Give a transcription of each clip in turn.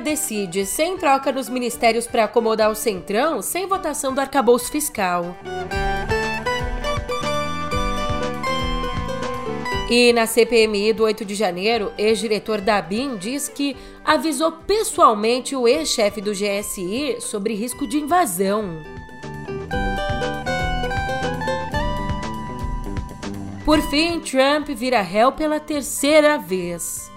decide sem troca nos ministérios para acomodar o Centrão, sem votação do arcabouço fiscal. E na CPMI do 8 de janeiro, ex-diretor da BIM diz que avisou pessoalmente o ex-chefe do GSI sobre risco de invasão. Por fim, Trump vira réu pela terceira vez.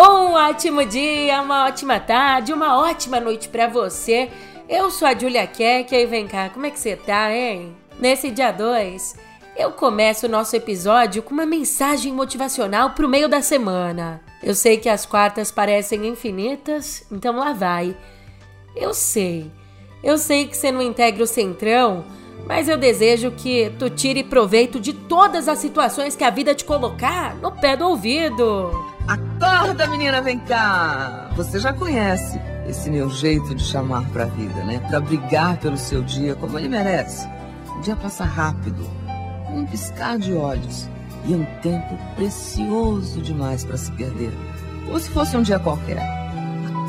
Um ótimo dia, uma ótima tarde, uma ótima noite para você. Eu sou a Julia Keck e vem cá, como é que você tá, hein? Nesse dia 2, eu começo o nosso episódio com uma mensagem motivacional pro meio da semana. Eu sei que as quartas parecem infinitas, então lá vai. Eu sei, eu sei que você não integra o centrão, mas eu desejo que tu tire proveito de todas as situações que a vida te colocar no pé do ouvido. Acorda, menina, vem cá! Você já conhece esse meu jeito de chamar pra vida, né? Pra brigar pelo seu dia como ele merece. O dia passa rápido, um piscar de olhos. E é um tempo precioso demais para se perder. Ou se fosse um dia qualquer.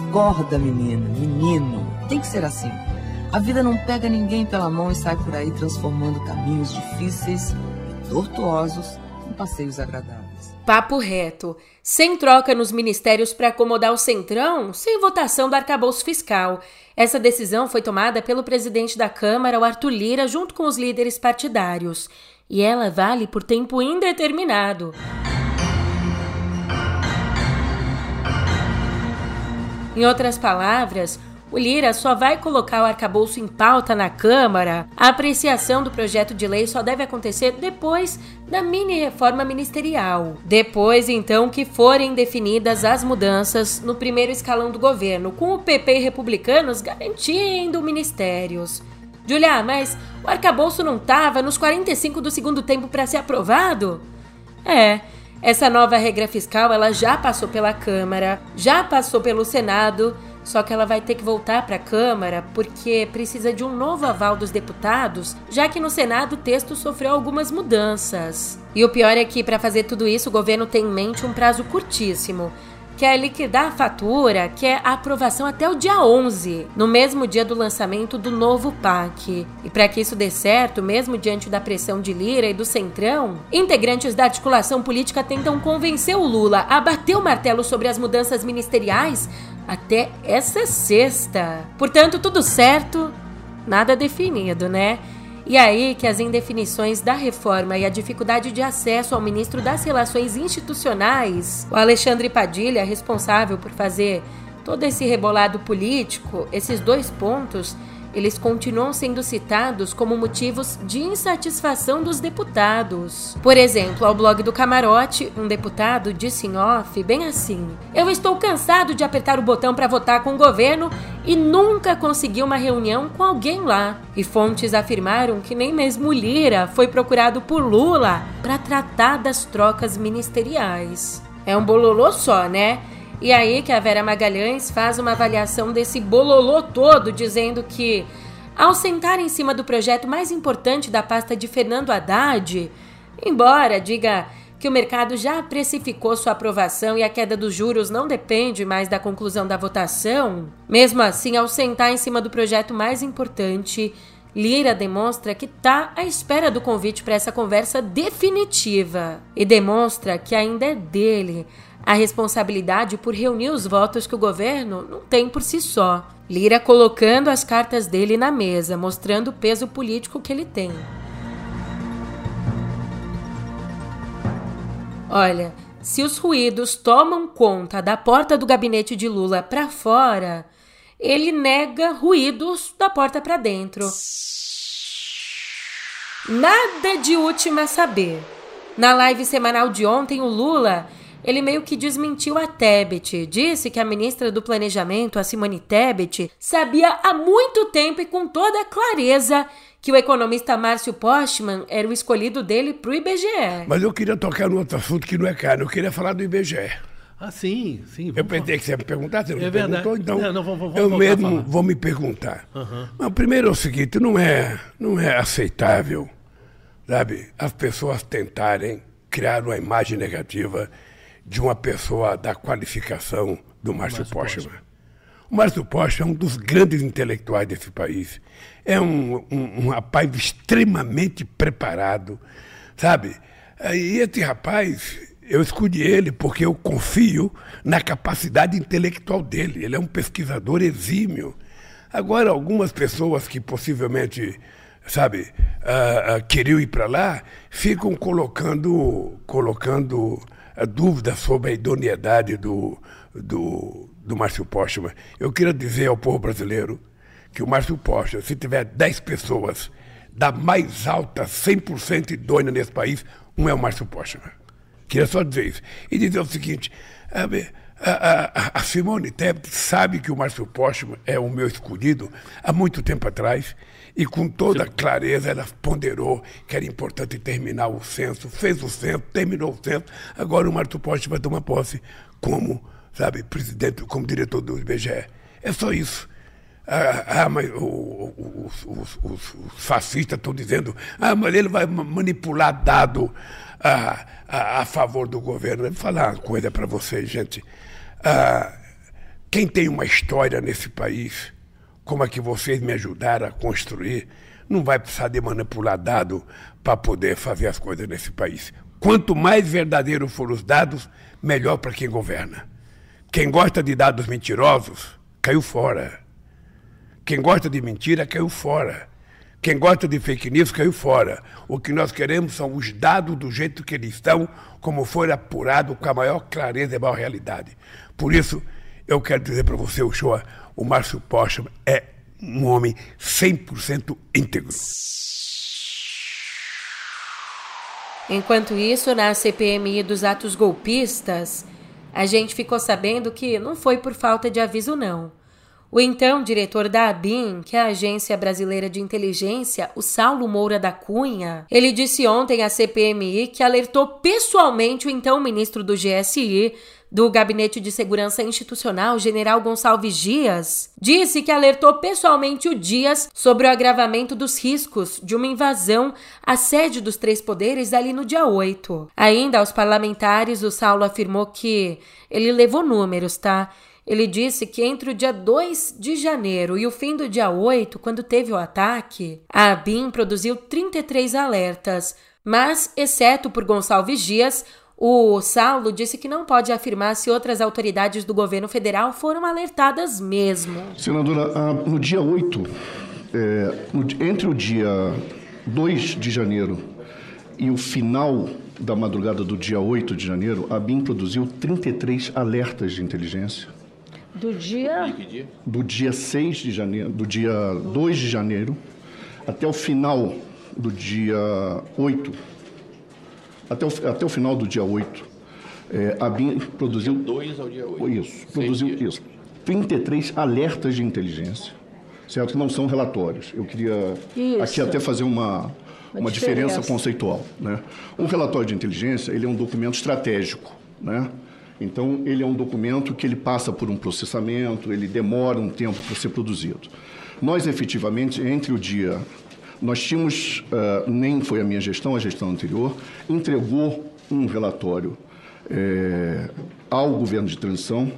Acorda, menina, menino. Tem que ser assim. A vida não pega ninguém pela mão e sai por aí transformando caminhos difíceis e tortuosos em passeios agradáveis. Papo reto, sem troca nos ministérios para acomodar o Centrão, sem votação do arcabouço fiscal. Essa decisão foi tomada pelo presidente da Câmara, o Arthur Lira, junto com os líderes partidários. E ela vale por tempo indeterminado. Em outras palavras, o Lira só vai colocar o arcabouço em pauta na Câmara. A apreciação do projeto de lei só deve acontecer depois da mini reforma ministerial. Depois, então, que forem definidas as mudanças no primeiro escalão do governo, com o PP e republicanos garantindo ministérios. Julia, mas o arcabouço não estava nos 45 do segundo tempo para ser aprovado? É. Essa nova regra fiscal ela já passou pela Câmara, já passou pelo Senado só que ela vai ter que voltar para a Câmara porque precisa de um novo aval dos deputados, já que no Senado o texto sofreu algumas mudanças. E o pior é que, para fazer tudo isso, o governo tem em mente um prazo curtíssimo quer liquidar a fatura, quer a aprovação até o dia 11, no mesmo dia do lançamento do novo PAC. E para que isso dê certo, mesmo diante da pressão de Lira e do Centrão, integrantes da articulação política tentam convencer o Lula a bater o martelo sobre as mudanças ministeriais até essa sexta. Portanto, tudo certo, nada definido, né? E aí que as indefinições da reforma e a dificuldade de acesso ao ministro das Relações Institucionais, o Alexandre Padilha, responsável por fazer todo esse rebolado político, esses dois pontos eles continuam sendo citados como motivos de insatisfação dos deputados. Por exemplo, ao blog do Camarote, um deputado disse em off bem assim: Eu estou cansado de apertar o botão para votar com o governo e nunca consegui uma reunião com alguém lá. E fontes afirmaram que nem mesmo Lira foi procurado por Lula para tratar das trocas ministeriais. É um bololô só, né? E aí que a Vera Magalhães faz uma avaliação desse bololô todo, dizendo que, ao sentar em cima do projeto mais importante da pasta de Fernando Haddad, embora diga que o mercado já precificou sua aprovação e a queda dos juros não depende mais da conclusão da votação, mesmo assim, ao sentar em cima do projeto mais importante, Lira demonstra que está à espera do convite para essa conversa definitiva e demonstra que ainda é dele a responsabilidade por reunir os votos que o governo não tem por si só. Lira colocando as cartas dele na mesa, mostrando o peso político que ele tem. Olha, se os ruídos tomam conta da porta do gabinete de Lula para fora, ele nega ruídos da porta para dentro. Nada de última a saber. Na live semanal de ontem, o Lula ele meio que desmentiu a Tebet. Disse que a ministra do Planejamento, a Simone Tebet, sabia há muito tempo e com toda clareza que o economista Márcio Postman era o escolhido dele para o IBGE. Mas eu queria tocar no outro assunto que não é caro, eu queria falar do IBGE. Ah, sim, sim. Eu pensei que você ia me perguntar, você não É perguntou, então Não, não, vamos- vamos eu mesmo vou me perguntar. Aham. Mas primeiro é o seguinte, não é, não é aceitável, sabe, as pessoas tentarem criar uma imagem negativa de uma pessoa da qualificação do Márcio Márcio Postman. O Márcio Postman é um dos grandes intelectuais desse país. É um, um, um rapaz extremamente preparado, sabe? E esse rapaz, eu escolhi ele porque eu confio na capacidade intelectual dele. Ele é um pesquisador exímio. Agora, algumas pessoas que possivelmente, sabe, ah, ah, queriam ir para lá, ficam colocando, colocando ah, dúvidas sobre a idoneidade do, do, do Márcio Postman. Eu queria dizer ao povo brasileiro que o Márcio Postman, se tiver 10 pessoas da mais alta 100% idônea nesse país, um é o Márcio Postman. Queria só dizer isso. E dizer o seguinte: a, a, a- Simone Tebet sabe que o Márcio Postman é o meu escolhido há muito tempo atrás. E com toda clareza ela ponderou que era importante terminar o censo, fez o censo, terminou o censo. Agora o Márcio Postman vai tomar posse como, sabe, presidente, como diretor do IBGE. É só isso. Ah, ah, mas o- os, os- os- os fascistas estão dizendo, ah, mas ele vai ma- manipular dado a, a, a favor do governo. Vou falar uma coisa para vocês, gente. Ah, quem tem uma história nesse país, como a que vocês me ajudaram a construir, não vai precisar de manipular dado para poder fazer as coisas nesse país. Quanto mais verdadeiros forem os dados, melhor para quem governa. Quem gosta de dados mentirosos, caiu fora. Quem gosta de mentira caiu fora. Quem gosta de fake news caiu fora. O que nós queremos são os dados do jeito que eles estão, como foi apurado com a maior clareza e maior realidade. Por isso, eu quero dizer para você, Uchoa, o Márcio Postman é um homem 100% íntegro. Enquanto isso, na CPMI dos atos golpistas, a gente ficou sabendo que não foi por falta de aviso, não. O então diretor da ABIN, que é a Agência Brasileira de Inteligência, o Saulo Moura da Cunha, ele disse ontem à CPMI que alertou pessoalmente o então ministro do GSI, do Gabinete de Segurança Institucional, General Gonçalves Dias, disse que alertou pessoalmente o Dias sobre o agravamento dos riscos de uma invasão à sede dos três poderes ali no dia 8. Ainda aos parlamentares, o Saulo afirmou que ele levou números, tá? Ele disse que entre o dia 2 de janeiro e o fim do dia 8, quando teve o ataque, a ABIN produziu 33 alertas, mas, exceto por Gonçalves Dias, o Saulo disse que não pode afirmar se outras autoridades do governo federal foram alertadas mesmo. Senadora, ah, no dia 8, é, entre o dia 2 de janeiro e o final da madrugada do dia 8 de janeiro, a BIM produziu 33 alertas de inteligência. Do dia. Do dia 6 de janeiro, do dia 2 de janeiro até o final do dia 8, até o, até o final do dia 8, é, a BIM produziu 2 ao dia 8. isso, produziu isso. 33 alertas de inteligência, certo? Que não são relatórios. Eu queria Isso. aqui até fazer uma, uma, diferença. diferença. conceitual. Né? Um relatório de inteligência ele é um documento estratégico. Né? Então, ele é um documento que ele passa por um processamento, ele demora um tempo para ser produzido. Nós, efetivamente, entre o dia... Nós tínhamos, ah, nem foi a minha gestão, a gestão anterior, entregou um relatório eh, ao governo de transição,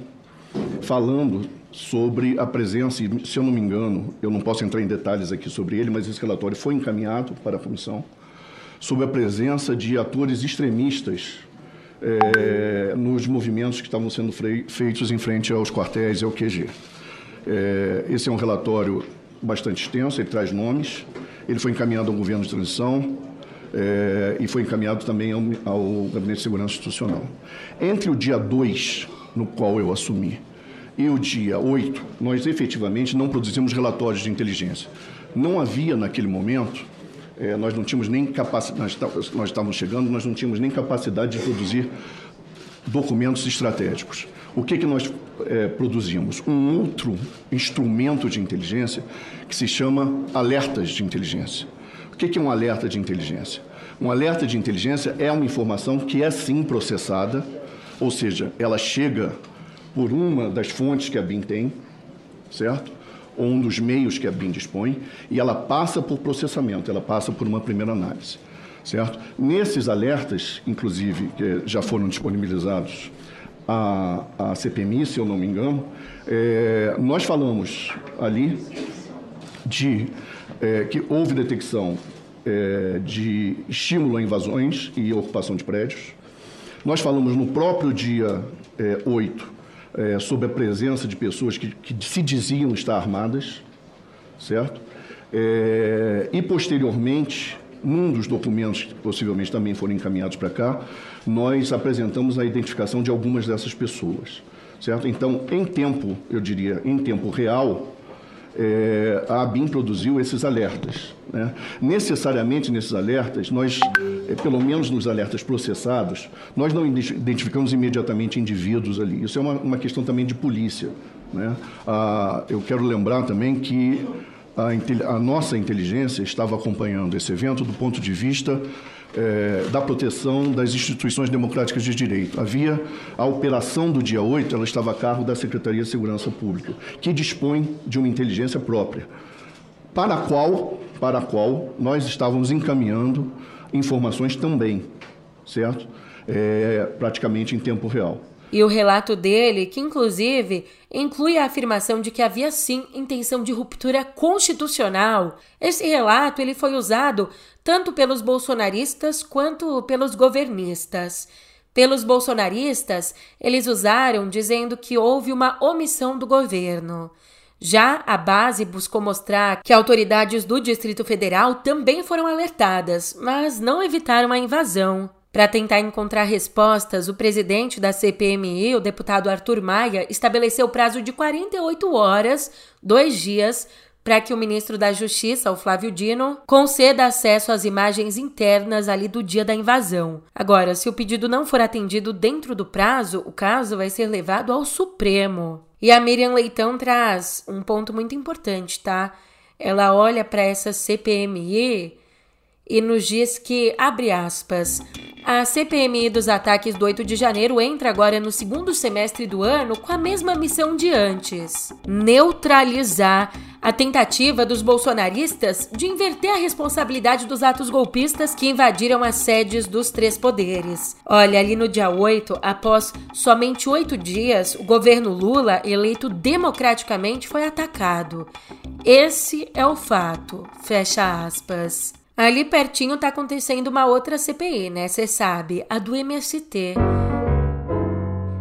falando sobre a presença, e, se eu não me engano, eu não posso entrar em detalhes aqui sobre ele, mas esse relatório foi encaminhado para a comissão, sobre a presença de atores extremistas eh, nos movimentos que estavam sendo feitos em frente aos quartéis e ao QG. Eh, esse é um relatório bastante extenso, ele traz nomes, ele foi encaminhado ao governo de transição, eh, e foi encaminhado também ao, ao Gabinete de Segurança Institucional. Entre o dia 2, no qual eu assumi, e o dia 8, nós efetivamente não produzimos relatórios de inteligência. Não havia, naquele momento, eh, nós não tínhamos nem capacidade, nós, tá- nós estávamos chegando, nós não tínhamos nem capacidade de produzir documentos estratégicos. O que, que nós eh, produzimos? Um outro instrumento de inteligência que se chama alertas de inteligência. O que, que é um alerta de inteligência? Um alerta de inteligência é uma informação que é sim processada ou seja, ela chega por uma das fontes que a BIM tem, certo? Ou um dos meios que a BIM dispõe, e ela passa por processamento, ela passa por uma primeira análise, certo? Nesses alertas, inclusive, que já foram disponibilizados à, à CPMI, se eu não me engano, é, nós falamos ali de é, que houve detecção é, de estímulo a invasões e ocupação de prédios. Nós falamos no próprio dia é, 8 é, sobre a presença de pessoas que, que, se diziam estar armadas, certo? É, e posteriormente, num dos documentos que possivelmente também foram encaminhados para cá, nós apresentamos a identificação de algumas dessas pessoas, certo? Então, em tempo, eu diria, em tempo real, é, a ABIN produziu esses alertas. Né? Necessariamente nesses alertas, nós, é, pelo menos nos alertas processados, nós não identificamos imediatamente indivíduos ali. Isso é uma, uma questão também de polícia. Né? Ah, eu quero lembrar também que a, a nossa inteligência estava acompanhando esse evento do ponto de vista é, da proteção das instituições democráticas de direito. Havia a operação do dia 8, ela estava a cargo da Secretaria de Segurança Pública, que dispõe de uma inteligência própria, para a qual, para a qual nós estávamos encaminhando informações também, certo? É, praticamente em tempo real. E o relato dele, que inclusive inclui a afirmação de que havia sim intenção de ruptura constitucional. Esse relato ele foi usado tanto pelos bolsonaristas quanto pelos governistas. Pelos bolsonaristas, eles usaram dizendo que houve uma omissão do governo. Já a base buscou mostrar que autoridades do Distrito Federal também foram alertadas, mas não evitaram a invasão. Para tentar encontrar respostas, o presidente da CPMI, o deputado Arthur Maia, estabeleceu prazo de 48 horas, dois dias, para que o ministro da Justiça, o Flávio Dino, conceda acesso às imagens internas ali do dia da invasão. Agora, se o pedido não for atendido dentro do prazo, o caso vai ser levado ao Supremo. E a Miriam Leitão traz um ponto muito importante, tá? Ela olha para essa CPMI e nos diz que, abre aspas, a CPMI dos ataques do 8 de janeiro entra agora no segundo semestre do ano com a mesma missão de antes: neutralizar a tentativa dos bolsonaristas de inverter a responsabilidade dos atos golpistas que invadiram as sedes dos três poderes. Olha, ali no dia 8, após somente oito dias, o governo Lula, eleito democraticamente, foi atacado. Esse é o fato. Fecha aspas. Ali pertinho tá acontecendo uma outra CPI, né? Você sabe, a do MST.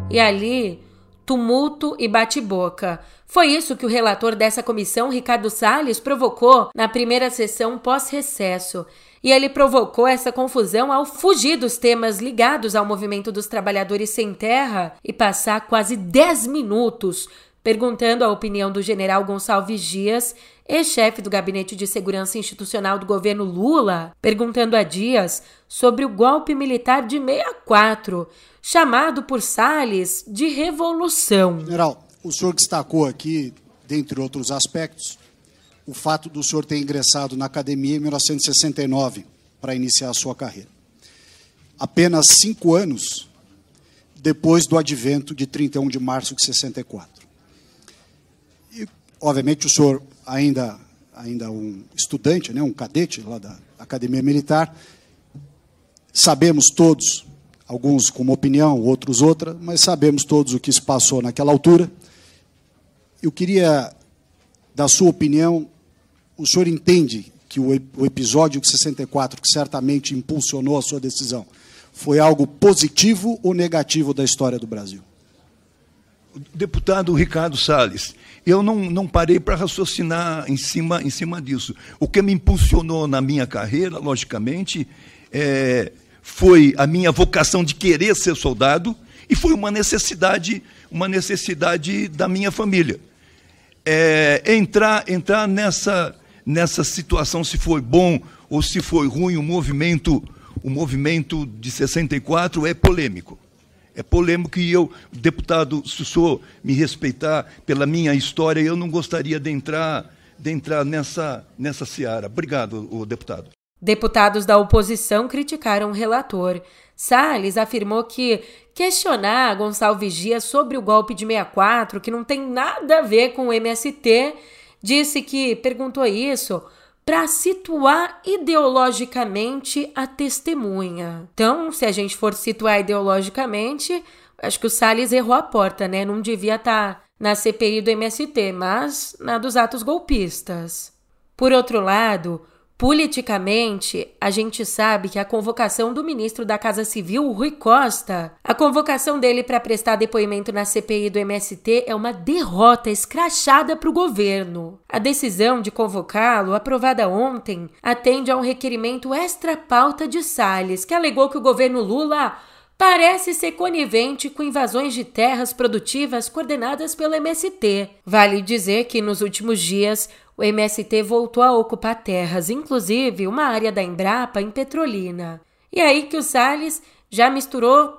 E ali, tumulto e bate-boca. Foi isso que o relator dessa comissão, Ricardo Salles, provocou na primeira sessão pós-recesso. E ele provocou essa confusão ao fugir dos temas ligados ao movimento dos trabalhadores sem terra e passar quase 10 minutos perguntando a opinião do general Gonçalves Dias, ex-chefe do Gabinete de Segurança Institucional do governo Lula, perguntando a Dias sobre o golpe militar de 64, chamado por Salles de revolução. General, o senhor destacou aqui, dentre outros aspectos, o fato do senhor ter ingressado na academia em 1969 para iniciar a sua carreira. Apenas cinco anos depois do advento de 31 de março de 64. Obviamente, o senhor ainda ainda um estudante, né, um cadete lá da Academia Militar. Sabemos todos, alguns com uma opinião, outros outra, mas sabemos todos o que se passou naquela altura. Eu queria, da sua opinião, o senhor entende que o, episódio de 64, que certamente impulsionou a sua decisão, foi algo positivo ou negativo da história do Brasil? Deputado Ricardo Salles, eu não, não parei para raciocinar em cima, em cima disso. O que me impulsionou na minha carreira, logicamente, é, foi a minha vocação de querer ser soldado e foi uma necessidade, uma necessidade da minha família. É, entrar entrar nessa, nessa situação, se foi bom ou se foi ruim, o movimento, o movimento de 64 é polêmico. É polêmico e eu, deputado, senhor me respeitar pela minha história, eu não gostaria de entrar, de entrar nessa, nessa seara. Obrigado, o deputado. Deputados da oposição criticaram o relator. Salles afirmou que questionar Gonçalves Dias sobre o golpe de 64, que não tem nada a ver com o MST, disse que perguntou isso para situar ideologicamente a testemunha. Então, se a gente for situar ideologicamente, acho que o Salles errou a porta, né? Não devia estar tá na CPI do MST, mas na dos atos golpistas. Por outro lado, Politicamente, a gente sabe que a convocação do ministro da Casa Civil, Rui Costa, a convocação dele para prestar depoimento na CPI do MST é uma derrota escrachada para o governo. A decisão de convocá-lo, aprovada ontem, atende a um requerimento extra-pauta de Salles, que alegou que o governo Lula parece ser conivente com invasões de terras produtivas coordenadas pelo MST. Vale dizer que nos últimos dias o MST voltou a ocupar terras, inclusive uma área da Embrapa em Petrolina. E aí que o Salles já misturou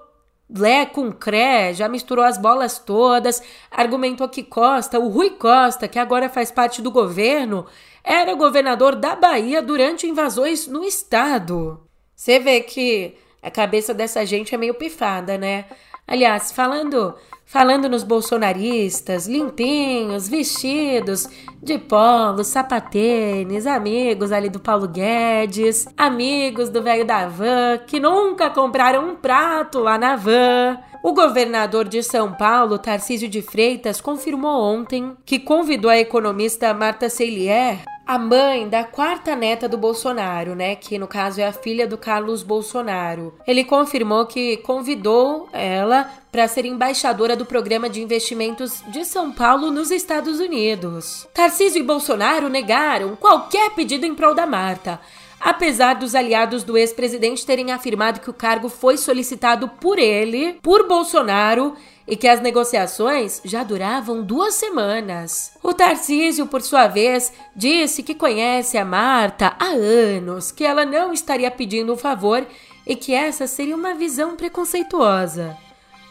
Lé com Cré, já misturou as bolas todas, argumentou que Costa, o Rui Costa, que agora faz parte do governo, era governador da Bahia durante invasões no estado. Você vê que a cabeça dessa gente é meio pifada, né? Aliás, falando falando nos bolsonaristas, limpinhos, vestidos de polo, sapatênis, amigos ali do Paulo Guedes, amigos do velho da van, que nunca compraram um prato lá na van. O governador de São Paulo, Tarcísio de Freitas, confirmou ontem que convidou a economista Marta Seilier a mãe da quarta neta do Bolsonaro, né, que no caso é a filha do Carlos Bolsonaro. Ele confirmou que convidou ela para ser embaixadora do programa de investimentos de São Paulo nos Estados Unidos. Tarcísio e Bolsonaro negaram qualquer pedido em prol da Marta. Apesar dos aliados do ex-presidente terem afirmado que o cargo foi solicitado por ele, por Bolsonaro e que as negociações já duravam duas semanas. O Tarcísio, por sua vez, disse que conhece a Marta há anos, que ela não estaria pedindo um favor e que essa seria uma visão preconceituosa.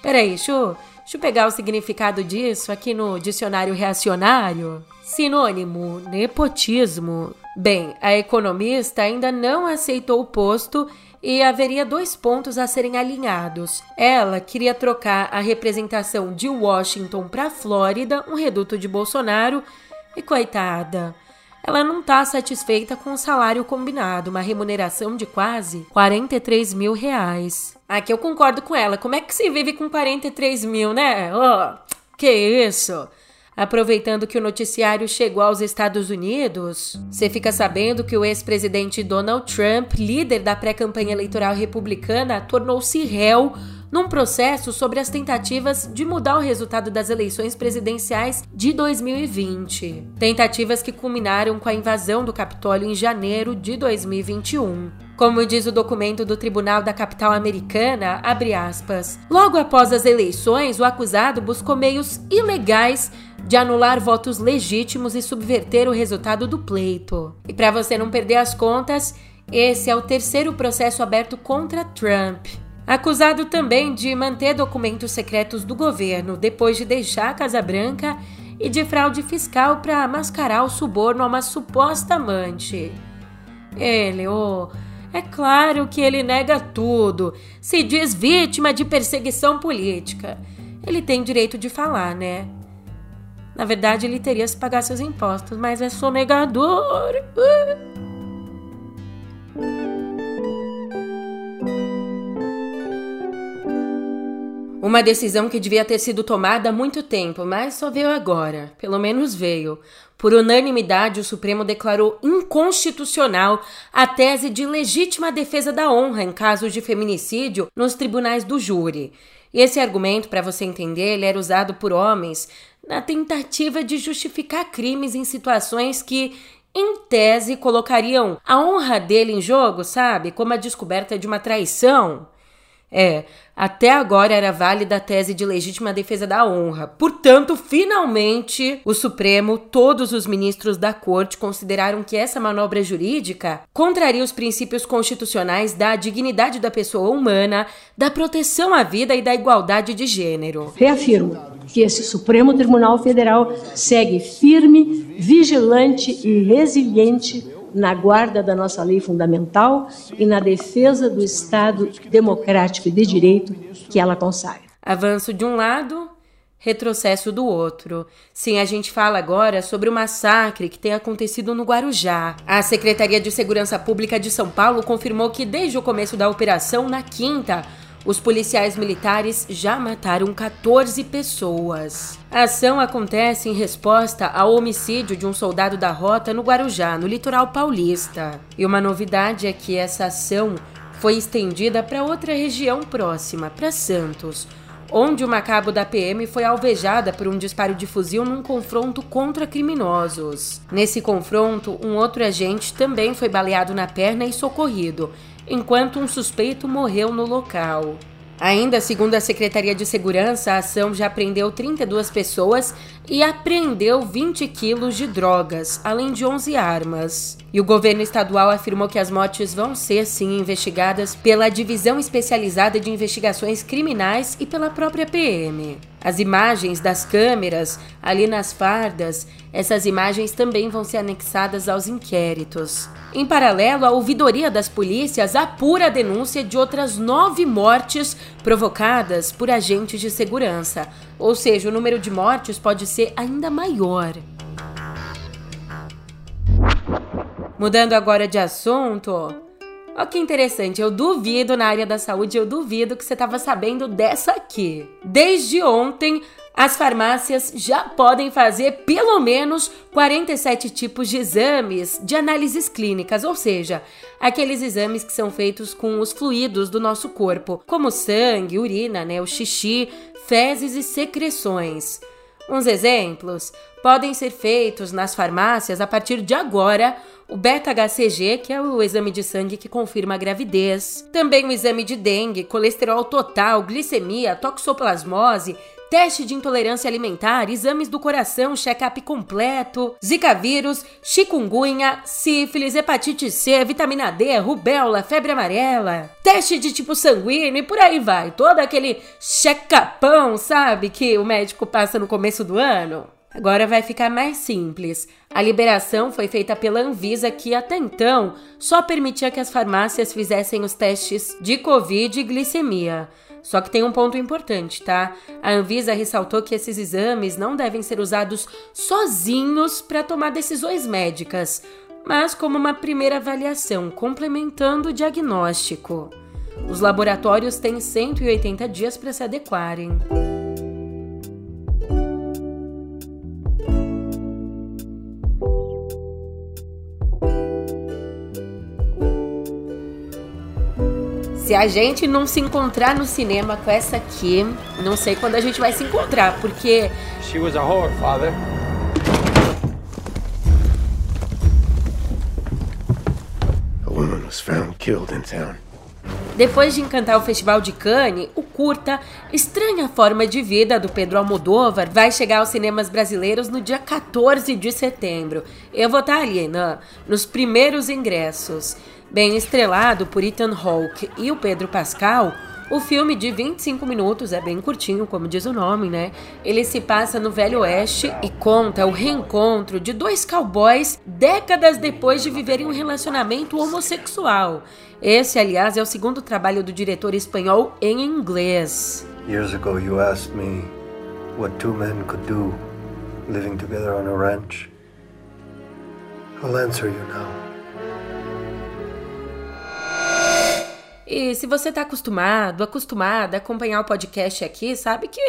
Peraí, deixa deixa eu pegar o significado disso aqui no dicionário reacionário. Sinônimo: nepotismo. Bem, a economista ainda não aceitou o posto e haveria dois pontos a serem alinhados. Ela queria trocar a representação de Washington para Flórida, um reduto de Bolsonaro, e coitada, ela não está satisfeita com o salário combinado, uma remuneração de quase 43 mil reais. Aqui eu concordo com ela. Como é que se vive com 43 mil, né? Oh, que isso? Aproveitando que o noticiário chegou aos Estados Unidos, você fica sabendo que o ex-presidente Donald Trump, líder da pré-campanha eleitoral republicana, tornou-se réu num processo sobre as tentativas de mudar o resultado das eleições presidenciais de 2020. Tentativas que culminaram com a invasão do Capitólio em janeiro de 2021. Como diz o documento do Tribunal da Capital Americana, abre aspas, logo após as eleições, o acusado buscou meios ilegais de anular votos legítimos e subverter o resultado do pleito. E para você não perder as contas, esse é o terceiro processo aberto contra Trump. Acusado também de manter documentos secretos do governo depois de deixar a Casa Branca e de fraude fiscal para mascarar o suborno a uma suposta amante. Ele, oh, é claro que ele nega tudo, se diz vítima de perseguição política. Ele tem direito de falar, né? Na verdade, ele teria se pagar seus impostos, mas é sonegador. Uma decisão que devia ter sido tomada há muito tempo, mas só veio agora. Pelo menos veio. Por unanimidade, o Supremo declarou inconstitucional a tese de legítima defesa da honra em casos de feminicídio nos tribunais do júri. E esse argumento, para você entender, ele era usado por homens na tentativa de justificar crimes em situações que, em tese, colocariam a honra dele em jogo, sabe? Como a descoberta de uma traição. É, até agora era válida a tese de legítima defesa da honra. Portanto, finalmente, o Supremo, todos os ministros da corte consideraram que essa manobra jurídica contraria os princípios constitucionais da dignidade da pessoa humana, da proteção à vida e da igualdade de gênero. Reafirmo que esse Supremo Tribunal Federal segue firme, vigilante e resiliente na guarda da nossa lei fundamental e na defesa do Estado democrático e de direito que ela consagra. Avanço de um lado, retrocesso do outro. Sim, a gente fala agora sobre o massacre que tem acontecido no Guarujá. A Secretaria de Segurança Pública de São Paulo confirmou que desde o começo da operação, na quinta, os policiais militares já mataram 14 pessoas. A ação acontece em resposta ao homicídio de um soldado da rota no Guarujá, no litoral paulista. E uma novidade é que essa ação foi estendida para outra região próxima, para Santos onde uma cabo da PM foi alvejada por um disparo de fuzil num confronto contra criminosos. Nesse confronto, um outro agente também foi baleado na perna e socorrido, enquanto um suspeito morreu no local. Ainda segundo a Secretaria de Segurança, a ação já prendeu 32 pessoas e apreendeu 20 quilos de drogas, além de 11 armas. E o governo estadual afirmou que as mortes vão ser, sim, investigadas pela Divisão Especializada de Investigações Criminais e pela própria PM. As imagens das câmeras ali nas fardas, essas imagens também vão ser anexadas aos inquéritos. Em paralelo, a ouvidoria das polícias apura a denúncia de outras nove mortes provocadas por agentes de segurança, ou seja, o número de mortes pode ser ainda maior. Mudando agora de assunto, Olha que interessante, eu duvido na área da saúde, eu duvido que você estava sabendo dessa aqui. Desde ontem, as farmácias já podem fazer pelo menos 47 tipos de exames de análises clínicas, ou seja, aqueles exames que são feitos com os fluidos do nosso corpo, como sangue, urina, né, o xixi, fezes e secreções. Uns exemplos podem ser feitos nas farmácias a partir de agora o beta-HCG, que é o exame de sangue que confirma a gravidez, também o exame de dengue, colesterol total, glicemia, toxoplasmose, teste de intolerância alimentar, exames do coração, check-up completo, zika vírus, chikungunya, sífilis, hepatite C, vitamina D, rubéola, febre amarela, teste de tipo sanguíneo e por aí vai. Todo aquele check-upão, sabe, que o médico passa no começo do ano. Agora vai ficar mais simples. A liberação foi feita pela Anvisa, que até então só permitia que as farmácias fizessem os testes de Covid e glicemia. Só que tem um ponto importante, tá? A Anvisa ressaltou que esses exames não devem ser usados sozinhos para tomar decisões médicas, mas como uma primeira avaliação, complementando o diagnóstico. Os laboratórios têm 180 dias para se adequarem. Se a gente não se encontrar no cinema com essa aqui, não sei quando a gente vai se encontrar, porque. She was a whore, father. A woman was found killed in town. Depois de encantar o Festival de Cannes, o curta Estranha Forma de Vida do Pedro Almodóvar vai chegar aos cinemas brasileiros no dia 14 de setembro. Eu vou estar ali, né, nos primeiros ingressos. Bem estrelado por Ethan Hawke e o Pedro Pascal, o filme de 25 minutos é bem curtinho, como diz o nome, né? Ele se passa no Velho Oeste e conta o reencontro de dois cowboys décadas depois de viverem um relacionamento homossexual. Esse, aliás, é o segundo trabalho do diretor espanhol em inglês. Years ago you asked me what two men could do living together on a ranch. I'll answer you now. E se você está acostumado, acostumada a acompanhar o podcast aqui, sabe que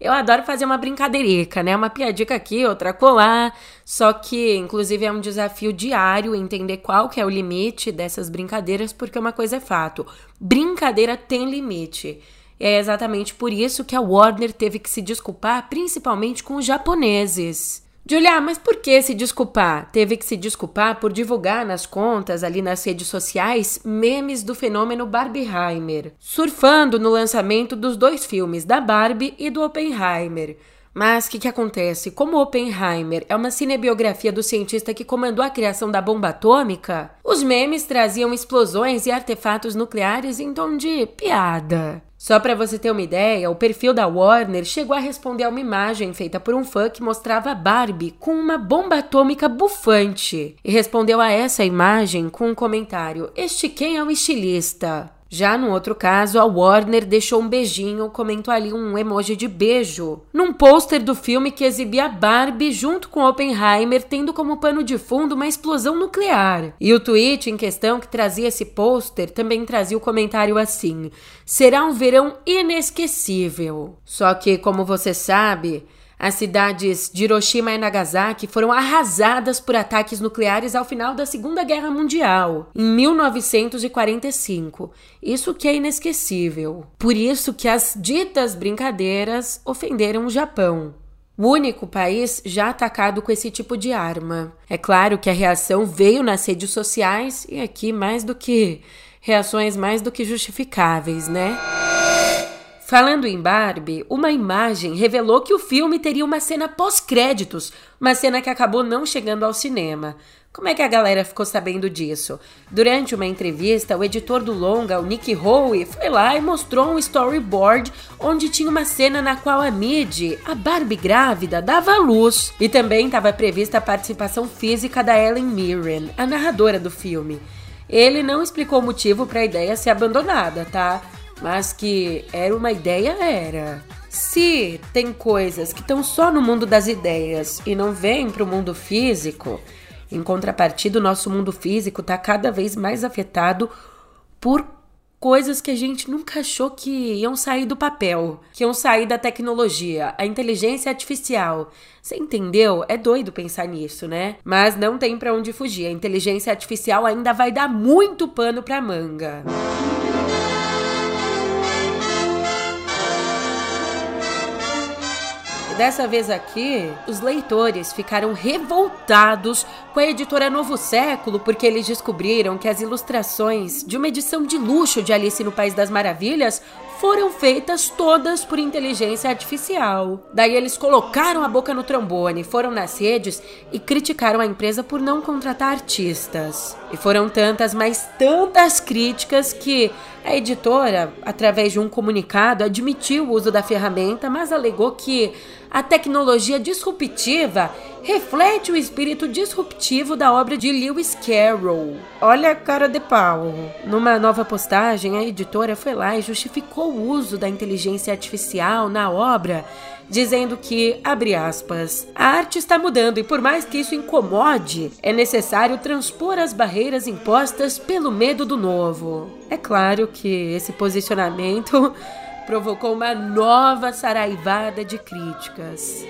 eu adoro fazer uma brincadeirica, né? Uma piadica aqui, outra colar. Só que, inclusive, é um desafio diário entender qual que é o limite dessas brincadeiras, porque uma coisa é fato: brincadeira tem limite. E é exatamente por isso que a Warner teve que se desculpar, principalmente com os japoneses. Julia, mas por que se desculpar? Teve que se desculpar por divulgar nas contas, ali nas redes sociais, memes do fenômeno Barbieheimer, surfando no lançamento dos dois filmes, da Barbie e do Oppenheimer. Mas o que, que acontece? Como Oppenheimer é uma cinebiografia do cientista que comandou a criação da bomba atômica, os memes traziam explosões e artefatos nucleares em tom de piada. Só para você ter uma ideia, o perfil da Warner chegou a responder a uma imagem feita por um fã que mostrava Barbie com uma bomba atômica bufante e respondeu a essa imagem com um comentário: Este quem é o estilista? Já no outro caso, a Warner deixou um beijinho, comentou ali um emoji de beijo, num pôster do filme que exibia Barbie junto com Oppenheimer, tendo como pano de fundo uma explosão nuclear. E o tweet em questão que trazia esse pôster também trazia o comentário assim: será um verão inesquecível. Só que, como você sabe, as cidades de Hiroshima e Nagasaki foram arrasadas por ataques nucleares ao final da Segunda Guerra Mundial, em 1945. Isso que é inesquecível. Por isso que as ditas brincadeiras ofenderam o Japão. O único país já atacado com esse tipo de arma. É claro que a reação veio nas redes sociais e aqui mais do que reações mais do que justificáveis, né? Falando em Barbie, uma imagem revelou que o filme teria uma cena pós-créditos, uma cena que acabou não chegando ao cinema. Como é que a galera ficou sabendo disso? Durante uma entrevista, o editor do longa, o Nick Howe, foi lá e mostrou um storyboard onde tinha uma cena na qual a Mid, a Barbie grávida, dava luz. E também estava prevista a participação física da Ellen Mirren, a narradora do filme. Ele não explicou o motivo para a ideia ser abandonada, tá? Mas que era uma ideia, era. Se tem coisas que estão só no mundo das ideias e não vêm para o mundo físico, em contrapartida, o nosso mundo físico está cada vez mais afetado por coisas que a gente nunca achou que iam sair do papel, que iam sair da tecnologia, a inteligência artificial. Você entendeu? É doido pensar nisso, né? Mas não tem para onde fugir. A inteligência artificial ainda vai dar muito pano para manga. Dessa vez aqui, os leitores ficaram revoltados com a editora Novo Século porque eles descobriram que as ilustrações de uma edição de luxo de Alice no País das Maravilhas foram feitas todas por inteligência artificial. Daí eles colocaram a boca no trombone, foram nas redes e criticaram a empresa por não contratar artistas. E foram tantas, mas tantas críticas que a editora, através de um comunicado, admitiu o uso da ferramenta, mas alegou que a tecnologia disruptiva reflete o espírito disruptivo da obra de Lewis Carroll. Olha a cara de pau. Numa nova postagem, a editora foi lá e justificou o uso da inteligência artificial na obra, dizendo que, abre aspas, a arte está mudando e por mais que isso incomode, é necessário transpor as barreiras impostas pelo medo do novo. É claro que esse posicionamento provocou uma nova saraivada de críticas.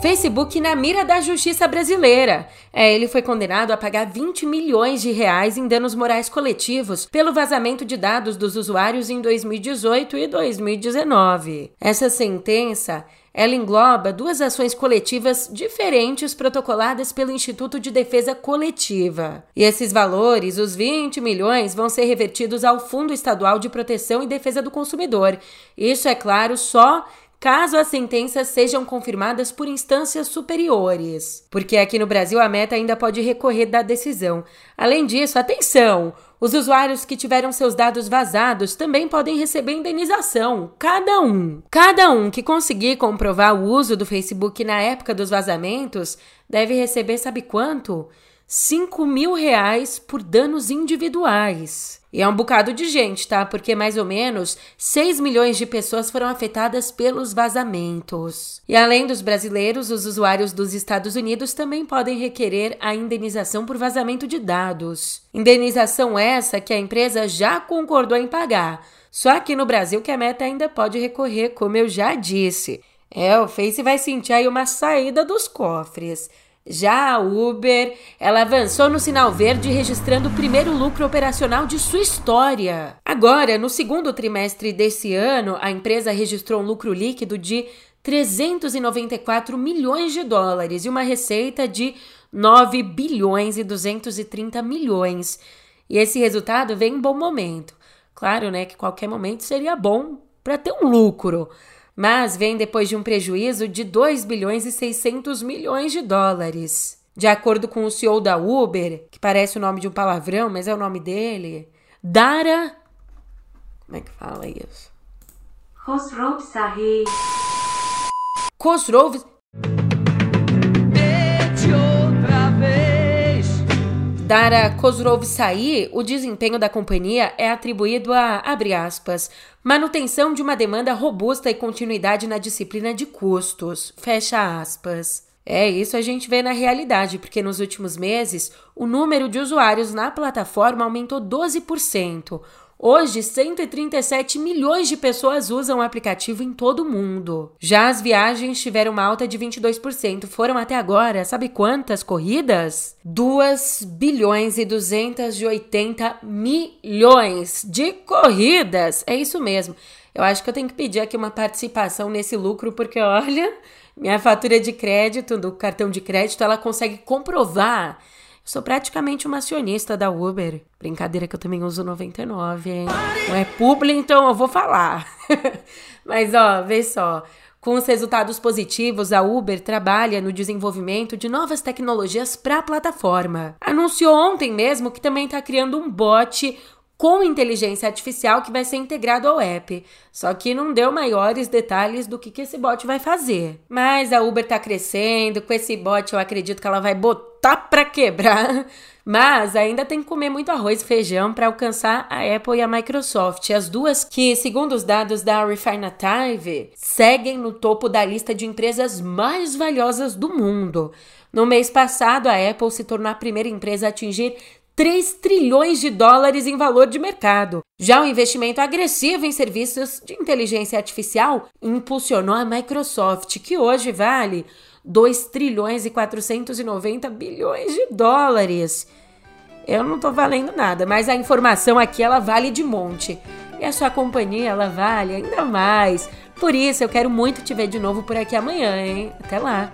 Facebook na mira da justiça brasileira. É, ele foi condenado a pagar 20 milhões de reais em danos morais coletivos pelo vazamento de dados dos usuários em 2018 e 2019. Essa sentença ela engloba duas ações coletivas diferentes protocoladas pelo Instituto de Defesa Coletiva. E esses valores, os 20 milhões, vão ser revertidos ao Fundo Estadual de Proteção e Defesa do Consumidor. Isso, é claro, só caso as sentenças sejam confirmadas por instâncias superiores. Porque aqui no Brasil a meta ainda pode recorrer da decisão. Além disso, atenção! Os usuários que tiveram seus dados vazados também podem receber indenização, cada um. Cada um que conseguir comprovar o uso do Facebook na época dos vazamentos deve receber, sabe quanto? 5 mil reais por danos individuais. E é um bocado de gente, tá? Porque mais ou menos 6 milhões de pessoas foram afetadas pelos vazamentos. E além dos brasileiros, os usuários dos Estados Unidos também podem requerer a indenização por vazamento de dados. Indenização essa que a empresa já concordou em pagar. Só aqui no Brasil que a meta ainda pode recorrer, como eu já disse. É, o Face vai sentir aí uma saída dos cofres. Já a Uber, ela avançou no sinal verde registrando o primeiro lucro operacional de sua história. Agora, no segundo trimestre desse ano, a empresa registrou um lucro líquido de 394 milhões de dólares e uma receita de 9 bilhões e 230 milhões. E esse resultado vem em bom momento. Claro, né, que qualquer momento seria bom para ter um lucro, mas vem depois de um prejuízo de 2 bilhões e 600 milhões de dólares. De acordo com o CEO da Uber, que parece o nome de um palavrão, mas é o nome dele, Dara. Como é que fala isso? Khosrow Sahi. Khosrow. Dara Khosrowshahi, o desempenho da companhia é atribuído a, aspas, manutenção de uma demanda robusta e continuidade na disciplina de custos, fecha aspas. É, isso a gente vê na realidade, porque nos últimos meses o número de usuários na plataforma aumentou 12%, Hoje, 137 milhões de pessoas usam o aplicativo em todo o mundo. Já as viagens tiveram uma alta de 22%. Foram até agora, sabe quantas corridas? 2 bilhões e 280 milhões de corridas. É isso mesmo. Eu acho que eu tenho que pedir aqui uma participação nesse lucro, porque olha, minha fatura de crédito, do cartão de crédito, ela consegue comprovar Sou praticamente uma acionista da Uber. Brincadeira que eu também uso 99, hein? Não é publi, então eu vou falar. Mas ó, vê só. Com os resultados positivos, a Uber trabalha no desenvolvimento de novas tecnologias para a plataforma. Anunciou ontem mesmo que também está criando um bot com inteligência artificial que vai ser integrado ao app. Só que não deu maiores detalhes do que, que esse bot vai fazer. Mas a Uber está crescendo, com esse bot eu acredito que ela vai botar para quebrar. Mas ainda tem que comer muito arroz e feijão para alcançar a Apple e a Microsoft, as duas que, segundo os dados da Refinative, seguem no topo da lista de empresas mais valiosas do mundo. No mês passado, a Apple se tornou a primeira empresa a atingir 3 trilhões de dólares em valor de mercado. Já o investimento agressivo em serviços de inteligência artificial impulsionou a Microsoft, que hoje vale 2 trilhões e 490 bilhões de dólares. Eu não tô valendo nada, mas a informação aqui ela vale de monte. E a sua companhia ela vale ainda mais. Por isso eu quero muito te ver de novo por aqui amanhã, hein? Até lá.